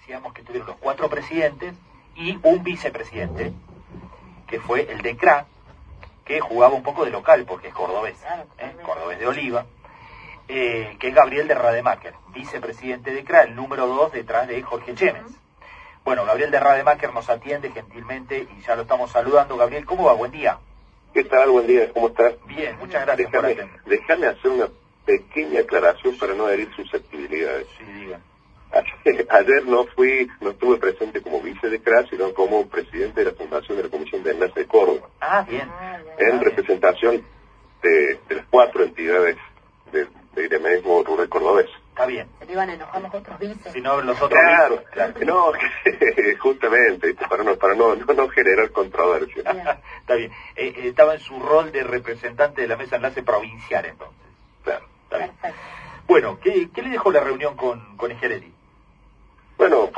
decíamos que tuvieron los cuatro presidentes y un vicepresidente, que fue el de CRA, que jugaba un poco de local, porque es cordobés, ¿eh? cordobés de Oliva, eh, que es Gabriel de Rademacher, vicepresidente de CRA, el número dos detrás de Jorge Chemes. Bueno, Gabriel de Rademacher nos atiende gentilmente y ya lo estamos saludando. Gabriel, ¿cómo va? Buen día. ¿Qué tal? Buen día, ¿cómo estás? Bien, muchas gracias déjame, por atender. Déjame hacer una pequeña aclaración para no herir susceptibilidades. Sí. Ayer no fui, no estuve presente como vice de CRA, sino como presidente de la Fundación de la Comisión de Enlace de Córdoba, Ah, bien. en Ah, representación de, de las cuatro entidades del de Iremesmo Rural Cordobés. Está bien. Se iban a enojar los otros vices. Si no, los otros... Claro, Claro. no, justamente, para no, para no, no, no generar controversia. Bien. Está bien. Eh, eh, estaba en su rol de representante de la mesa enlace provincial, entonces. Claro. Está bien. Perfecto. Bueno, ¿qué, qué le dejó la reunión con, con?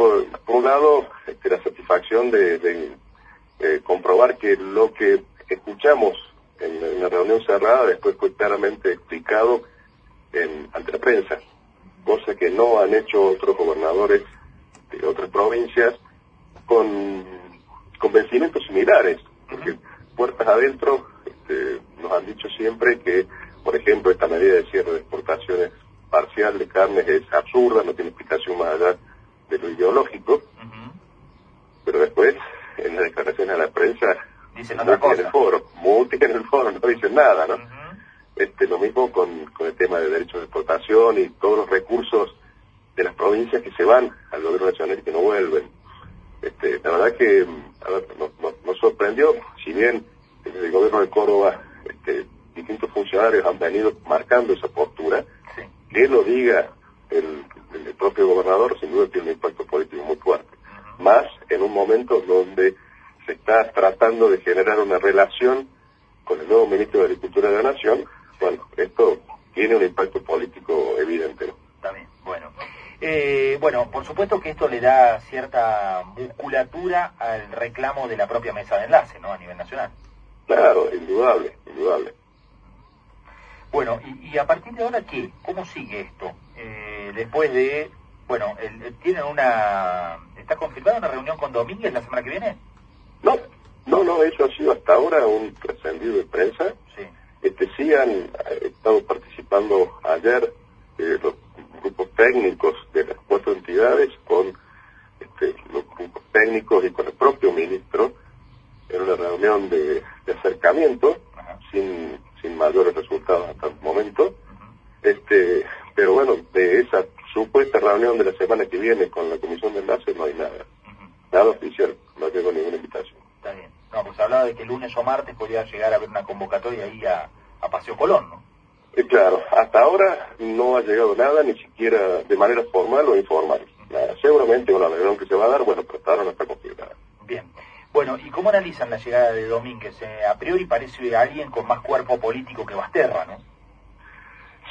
Por, un lado, este, la satisfacción de, comprobar que lo que escuchamos en, en la reunión cerrada después fue claramente explicado en- ante la prensa, cosa que no han hecho otros gobernadores de otras provincias con convencimientos similares, porque puertas adentro este, nos han dicho siempre que, por ejemplo, esta medida de cierre de exportaciones parcial de carnes es absurda, no tiene explicación más allá de lo ideológico, pero después, en las declaraciones a la prensa, Dicen otra muti en el cosa. foro, en el foro, no dicen nada, ¿no? Este, lo mismo con, con el tema de derechos de exportación y todos los recursos de las provincias que se van al gobierno nacional y que no vuelven. Este, la verdad que a ver, nos, nos- nos sorprendió, si bien desde el gobierno de Córdoba este, distintos funcionarios han venido marcando esa postura, Sí. que lo diga el, el propio gobernador, sin duda tiene un impacto político muy fuerte. Más en un momento donde se está tratando de generar una relación con el nuevo ministro de Agricultura de la Nación, bueno, esto tiene un impacto político evidente. ¿no? Está bien, bueno. Eh, bueno, por supuesto que esto le da cierta musculatura al reclamo de la propia mesa de enlace, ¿no? A nivel nacional. Claro, indudable, indudable. Bueno, y, y a partir de ahora, ¿qué? ¿Cómo sigue esto? Eh, después de, bueno, el- ¿tienen una, está confirmada una reunión con Domínguez la semana que viene? No, no, no, eso ha sido hasta ahora un trascendido de prensa. Sí. Este, sí han eh, estado participando ayer eh, los grupos técnicos de las cuatro entidades con este, los grupos técnicos y con el propio ministro en una reunión de, de acercamiento Ajá. sin, sin mayores resultados hasta el momento. Este, pero bueno, de esa supuesta reunión de la semana que viene con la comisión de enlace no hay nada, nada oficial, no llegó ninguna invitación. Está bien. No, pues hablaba de que lunes o martes podría llegar a haber una convocatoria ahí a, a Paseo Colón, ¿no? Eh, claro, hasta ahora no ha llegado nada, ni siquiera de manera formal o informal. Nada, seguramente una reunión que se va a dar, bueno, pero hasta ahora no está confirmada. Bien. Bueno, ¿y cómo analizan la llegada de Domínguez? Eh, a priori parece alguien con más cuerpo político que Basterra, ¿no?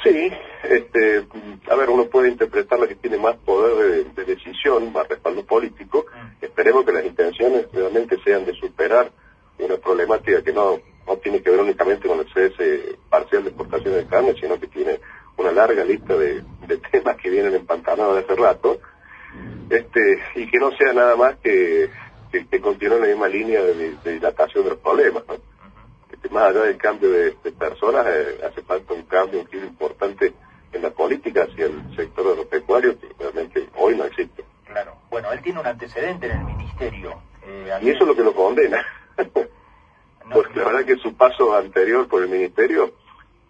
Sí, este, a ver, uno puede interpretar la que tiene más poder de, de decisión, más respaldo político. Mm. Esperemos que las intenciones realmente sean de superar una problemática que no, no tiene que ver únicamente con el cese parcial de exportación de carne, sino que tiene una larga lista de, de temas que vienen empantanados de hace rato, este, y que no sea nada más que, que, que continúe la misma línea de, de dilatación de los problemas. ¿no? Más allá del cambio de, de personas, eh, hace falta un cambio, un giro importante en la política hacia el sector agropecuario que realmente hoy no existe. Claro. Bueno, él tiene un antecedente en el ministerio. Eh, Y eso es lo que lo condena. no- Porque la verdad que su paso anterior por el ministerio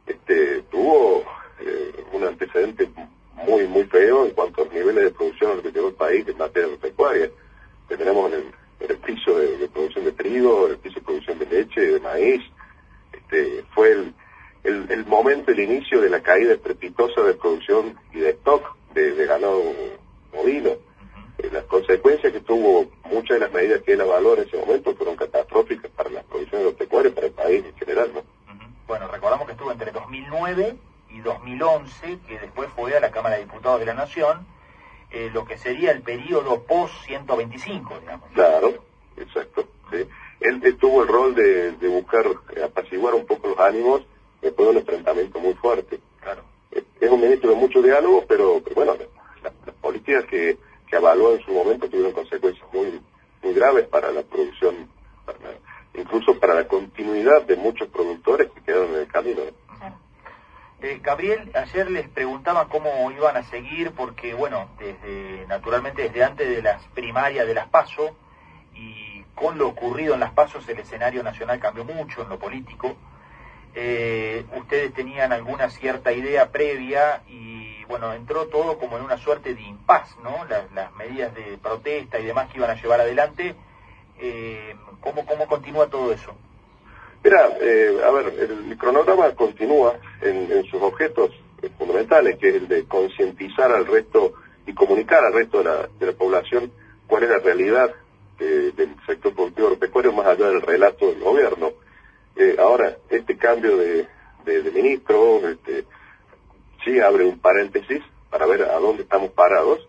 este, tuvo eh, un antecedente muy, muy feo en cuanto a los niveles de producción que llegó el país en materia agropecuaria. Tenemos en el, en el piso de, de producción de trigo, en el piso de producción de leche, de maíz. Este, fue el, el, el momento, el inicio de la caída estrepitosa de producción y de stock de, de ganado bovino. Eh, las consecuencias que tuvo muchas de las medidas que él avaló en ese momento fueron catastróficas para la producción agropecuaria y para el país en general, ¿no? Bueno, recordamos que estuvo entre 2009 y 2011, que después fue a la Cámara de Diputados de la Nación, eh, lo que sería el periodo post-125, digamos. Claro, exacto. sí. Él, tuvo el rol de, de buscar apaciguar un poco los ánimos después de un enfrentamiento muy fuerte. Claro. Es un ministro de mucho diálogo, pero, pero bueno, la- las políticas que, que avaló en su momento tuvieron consecuencias muy, muy graves para la producción, incluso para la continuidad de muchos productores que quedaron en el camino. Eh, Gabriel, ayer les preguntaba cómo iban a seguir, porque, bueno, desde, naturalmente desde antes de las primarias de las PASO, con lo ocurrido en las PASOs el escenario nacional cambió mucho en lo político. Eh, ustedes tenían alguna cierta idea previa y, bueno, entró todo como en una suerte de impas, ¿no? Las, medidas de protesta y demás que iban a llevar adelante. Eh, ¿cómo, ¿Cómo continúa todo eso? Mira, eh, a ver, el cronograma continúa en, sus objetos fundamentales, que es el de concientizar al resto y comunicar al resto de la, de la población cuál es la realidad del sector productivo agropecuario más allá del relato del gobierno. Eh, ahora, este cambio de, de, ministro este, sí abre un paréntesis para ver a dónde estamos parados,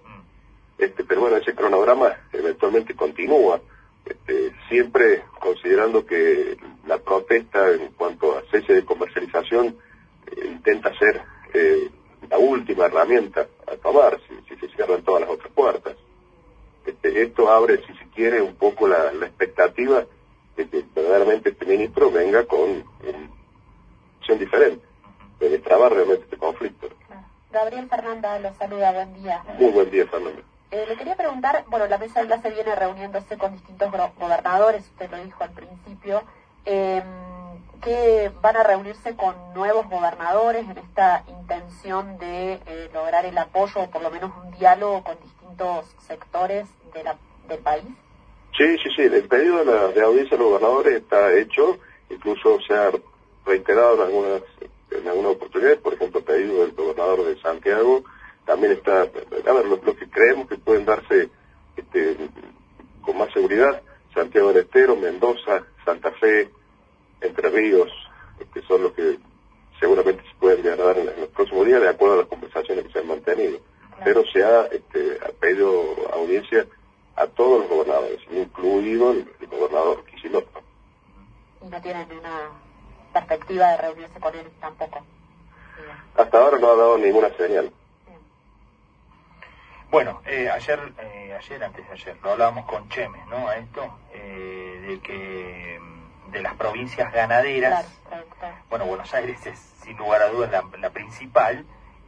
este, pero bueno, ese cronograma eventualmente continúa. Este, siempre considerando que la protesta en cuanto a cese de comercialización eh, intenta ser eh, la última herramienta a tomar si, se cierran todas las otras puertas. Este, esto abre, si se quiere, un poco la, expectativa de que verdaderamente este ministro venga con una opción diferente, de destrabar realmente este conflicto. Gabriel Fernanda lo saluda, buen día. Muy buen día, Fernanda. Eh, le quería preguntar, bueno, la mesa de se viene reuniéndose con distintos gobernadores, usted lo dijo al principio, eh, que van a reunirse con nuevos gobernadores en esta intención de eh, lograr el apoyo o por lo menos un diálogo con distintos sectores de la, del país. Sí, sí, sí, el pedido de, la, de audiencia de los gobernadores está hecho, incluso se ha reiterado en algunas, en algunas oportunidades, por ejemplo, el pedido del gobernador de Santiago, también está, a ver, lo, que creemos que pueden darse este, con más seguridad, Santiago del Estero, Mendoza, Santa Fe, Entre Ríos, que son los que seguramente se pueden dar en, los próximos días de acuerdo a las conversaciones que se han mantenido. Pero se ha, este, pedido audiencia a todos los gobernadores, incluido el, gobernador Kicillof. Y no tienen una perspectiva de reunirse con él tampoco. Hasta ahora no ha dado ninguna señal. Bueno, eh, ayer, eh, ayer, antes de ayer, lo hablábamos con Chemes, ¿no? A esto, eh, de que de las provincias ganaderas, bueno, Buenos Aires es sin lugar a dudas la, principal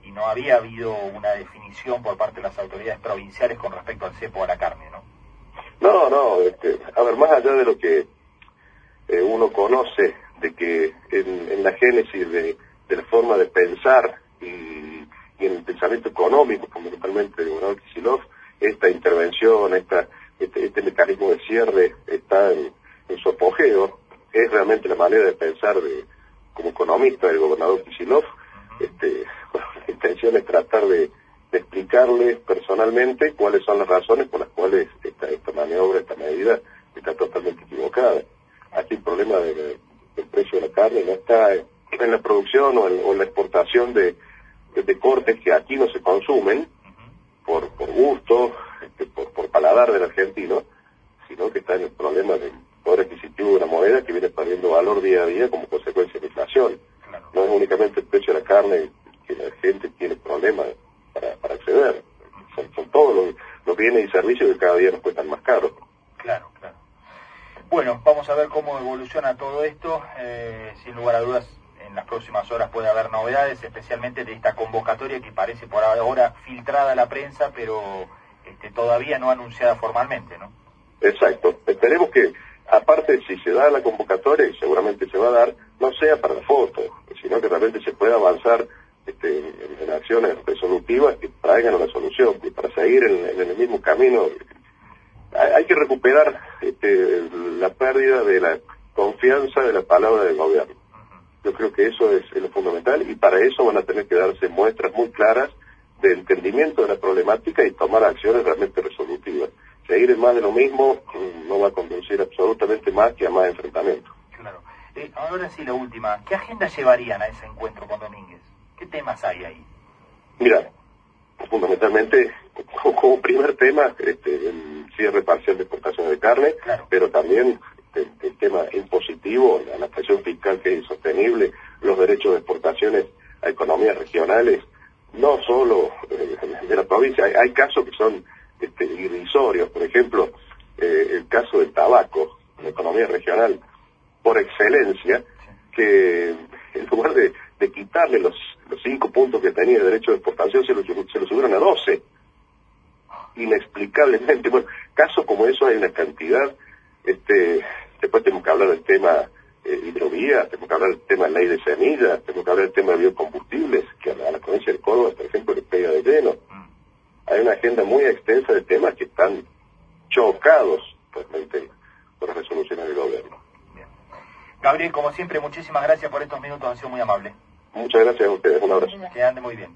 y no había habido una definición por parte de las autoridades provinciales con respecto al cepo a la carne, ¿no? No, no, este, a ver, más allá de lo que uno conoce, de que en, la génesis de, la forma de pensar y y en el pensamiento económico, fundamentalmente de gobernador Kisilov, esta intervención, esta, este, este mecanismo de cierre está en, su apogeo. Es realmente la manera de pensar de, como economista del gobernador Kisilov. Este, intención es tratar de, explicarle personalmente cuáles son las razones por las cuales esta, esta maniobra, esta medida está totalmente equivocada. Aquí el problema del precio de la carne no está en la producción o en la exportación de, de cortes que aquí no se consumen por, por gusto, este, por, por paladar del argentino, sino que está en el problema del poder adquisitivo de una moneda que viene perdiendo valor día a día como consecuencia de la inflación. No es únicamente el precio de la carne que la gente tiene problemas para, para acceder, son, todos los, los, bienes y servicios que cada día nos cuestan más caros. Claro, claro. Bueno, vamos a ver cómo evoluciona todo esto. Eh, sin lugar a dudas, en las próximas horas puede haber novedades, especialmente de esta convocatoria que parece por ahora filtrada a la prensa, pero este, todavía no anunciada formalmente, ¿no? Exacto. Esperemos que, aparte, si se da la convocatoria, y seguramente se va a dar, no sea para la foto, sino que realmente se pueda avanzar resolutivas que traigan una solución, y para seguir en, el mismo camino hay, que recuperar este, la pérdida de la confianza de la palabra del gobierno. Yo creo que eso es, lo fundamental y para eso van a tener que darse muestras muy claras de entendimiento de la problemática y tomar acciones realmente resolutivas. Seguir en más de lo mismo mm, no va a conducir absolutamente más que a más enfrentamientos. Claro. Eh, ahora sí, la última. ¿Qué agenda llevarían a ese encuentro con Domínguez? ¿Qué temas hay ahí? Mira, fundamentalmente, como primer tema, este, el cierre parcial de exportación de carne, pero también el, tema impositivo, la, presión fiscal que es insostenible, los derechos de exportaciones a economías regionales, no solo eh, de la provincia, hay, casos que son este, irrisorios. Por ejemplo, eh, el caso del tabaco, la economía regional, por excelencia, que en lugar de, quitarle los cinco puntos que tenía de derecho de exportación, se los, se los subieron a doce. Inexplicablemente. Bueno, casos como eso hay una cantidad. Este, después tenemos que hablar del tema eh, hidrovía, tenemos que hablar del tema de ley de semillas, tenemos que hablar del tema de biocombustibles, que a la, provincia de Córdoba, por ejemplo, le pega de lleno. Mm. Hay una agenda muy extensa de temas que están chocados realmente por las resoluciones del gobierno. Gabriel, como siempre, muchísimas gracias por estos minutos, han sido muy amable. Muchas gracias a ustedes, un abrazo. Que ande muy bien.